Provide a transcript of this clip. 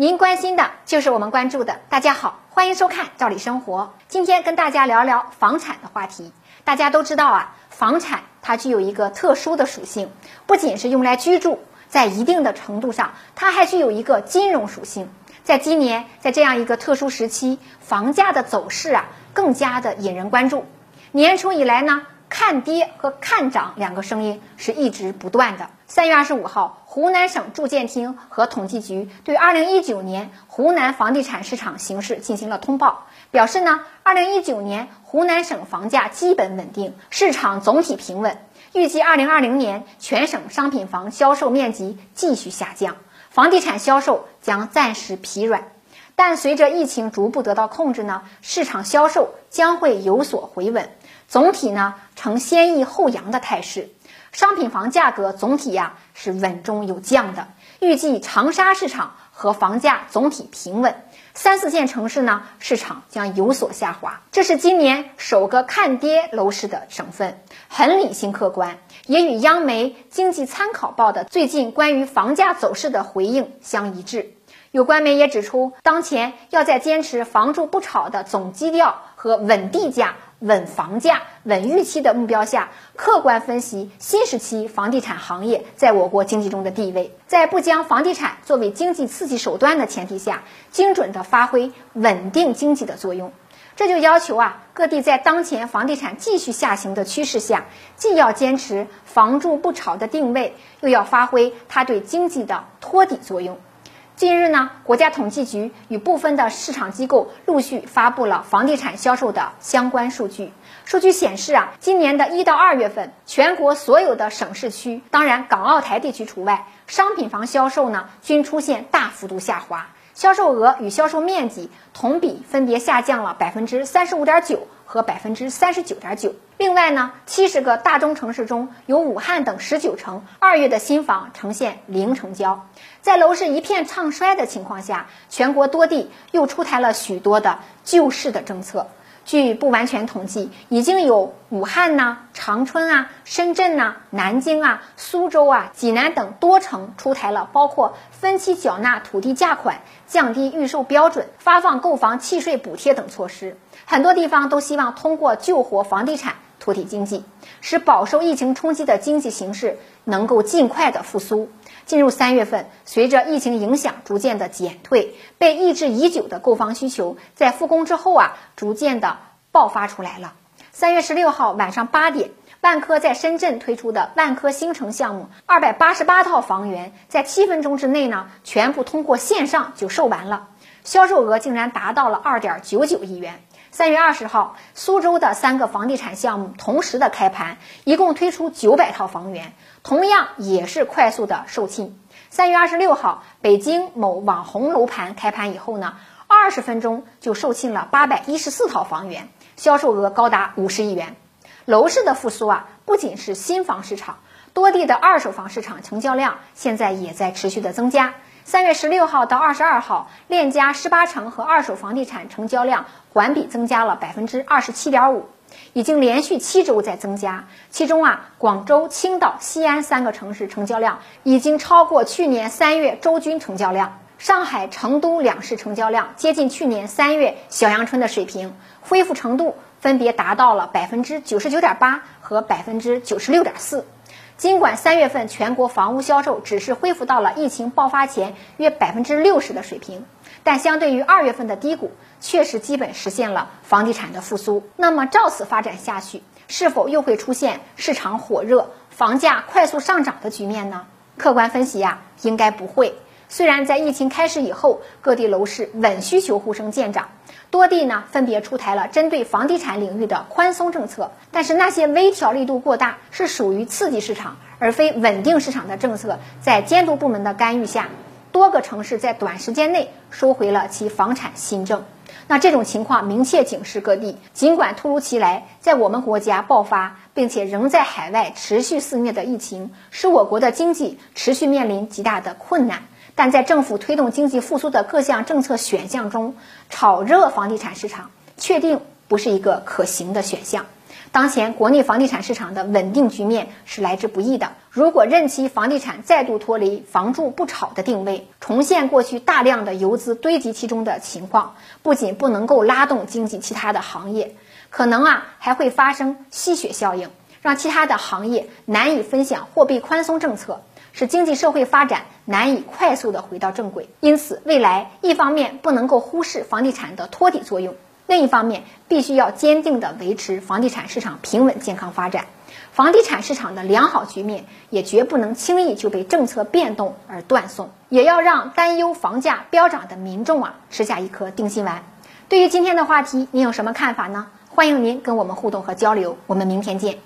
您关心的就是我们关注的。大家好，欢迎收看《赵理生活》。今天跟大家聊聊房产的话题。大家都知道啊，房产它具有一个特殊的属性，不仅是用来居住，在一定的程度上，它还具有一个金融属性。在今年，在这样一个特殊时期，房价的走势啊，更加的引人关注。年初以来呢。看跌和看涨两个声音是一直不断的。三月二十五号，湖南省住建厅和统计局对二零一九年湖南房地产市场形势进行了通报，表示呢，二零一九年湖南省房价基本稳定，市场总体平稳。预计二零二零年全省商品房销售面积继续下降，房地产销售将暂时疲软。但随着疫情逐步得到控制呢，市场销售将会有所回稳。总体呢呈先抑后扬的态势，商品房价格总体呀是稳中有降的。预计长沙市场和房价总体平稳，三四线城市呢市场将有所下滑。这是今年首个看跌楼市的省份，很理性客观，也与央媒《经济参考报》的最近关于房价走势的回应相一致。有官媒也指出，当前要在坚持“房住不炒”的总基调和稳地价。稳房价、稳预期的目标下，客观分析新时期房地产行业在我国经济中的地位，在不将房地产作为经济刺激手段的前提下，精准地发挥稳定经济的作用。这就要求啊，各地在当前房地产继续下行的趋势下，既要坚持“房住不炒”的定位，又要发挥它对经济的托底作用。近日呢，国家统计局与部分的市场机构陆续发布了房地产销售的相关数据。数据显示啊，今年的一到二月份，全国所有的省市区，当然港澳台地区除外，商品房销售呢均出现大幅度下滑，销售额与销售面积同比分别下降了百分之三十五点九和百分之三十九点九。另外呢，七十个大中城市中有武汉等十九城二月的新房呈现零成交。在楼市一片唱衰的情况下，全国多地又出台了许多的救市的政策。据不完全统计，已经有武汉呐、长春啊、深圳呐、南京啊、苏州啊、济南等多城出台了包括分期缴纳土地价款、降低预售标准、发放购房契税补贴等措施。很多地方都希望通过救活房地产。托底经济，使饱受疫情冲击的经济形势能够尽快的复苏。进入三月份，随着疫情影响逐渐的减退，被抑制已久的购房需求在复工之后啊，逐渐的爆发出来了。三月十六号晚上八点，万科在深圳推出的万科新城项目，二百八十八套房源，在七分钟之内呢，全部通过线上就售完了，销售额竟然达到了二点九九亿元。三月二十号，苏州的三个房地产项目同时的开盘，一共推出九百套房源，同样也是快速的售罄。三月二十六号，北京某网红楼盘开盘以后呢，二十分钟就售罄了八百一十四套房源，销售额高达五十亿元。楼市的复苏啊，不仅是新房市场，多地的二手房市场成交量现在也在持续的增加。三月十六号到二十二号，链家十八城和二手房地产成交量环比增加了百分之二十七点五，已经连续七周在增加。其中啊，广州、青岛、西安三个城市成交量已经超过去年三月周均成交量。上海、成都两市成交量接近去年三月小阳春的水平，恢复程度分别达到了百分之九十九点八和百分之九十六点四。尽管三月份全国房屋销售只是恢复到了疫情爆发前约百分之六十的水平，但相对于二月份的低谷，确实基本实现了房地产的复苏。那么照此发展下去，是否又会出现市场火热、房价快速上涨的局面呢？客观分析呀，应该不会。虽然在疫情开始以后，各地楼市稳需求呼声渐长。多地呢分别出台了针对房地产领域的宽松政策，但是那些微调力度过大，是属于刺激市场而非稳定市场的政策，在监督部门的干预下，多个城市在短时间内收回了其房产新政。那这种情况明确警示各地，尽管突如其来，在我们国家爆发并且仍在海外持续肆虐的疫情，使我国的经济持续面临极大的困难。但在政府推动经济复苏的各项政策选项中，炒热房地产市场确定不是一个可行的选项。当前国内房地产市场的稳定局面是来之不易的。如果任其房地产再度脱离“房住不炒”的定位，重现过去大量的游资堆积其中的情况，不仅不能够拉动经济其他的行业，可能啊还会发生吸血效应，让其他的行业难以分享货币宽松政策，使经济社会发展难以快速的回到正轨。因此，未来一方面不能够忽视房地产的托底作用。另一方面，必须要坚定地维持房地产市场平稳健康发展，房地产市场的良好局面也绝不能轻易就被政策变动而断送，也要让担忧房价飙涨的民众啊吃下一颗定心丸。对于今天的话题，您有什么看法呢？欢迎您跟我们互动和交流，我们明天见。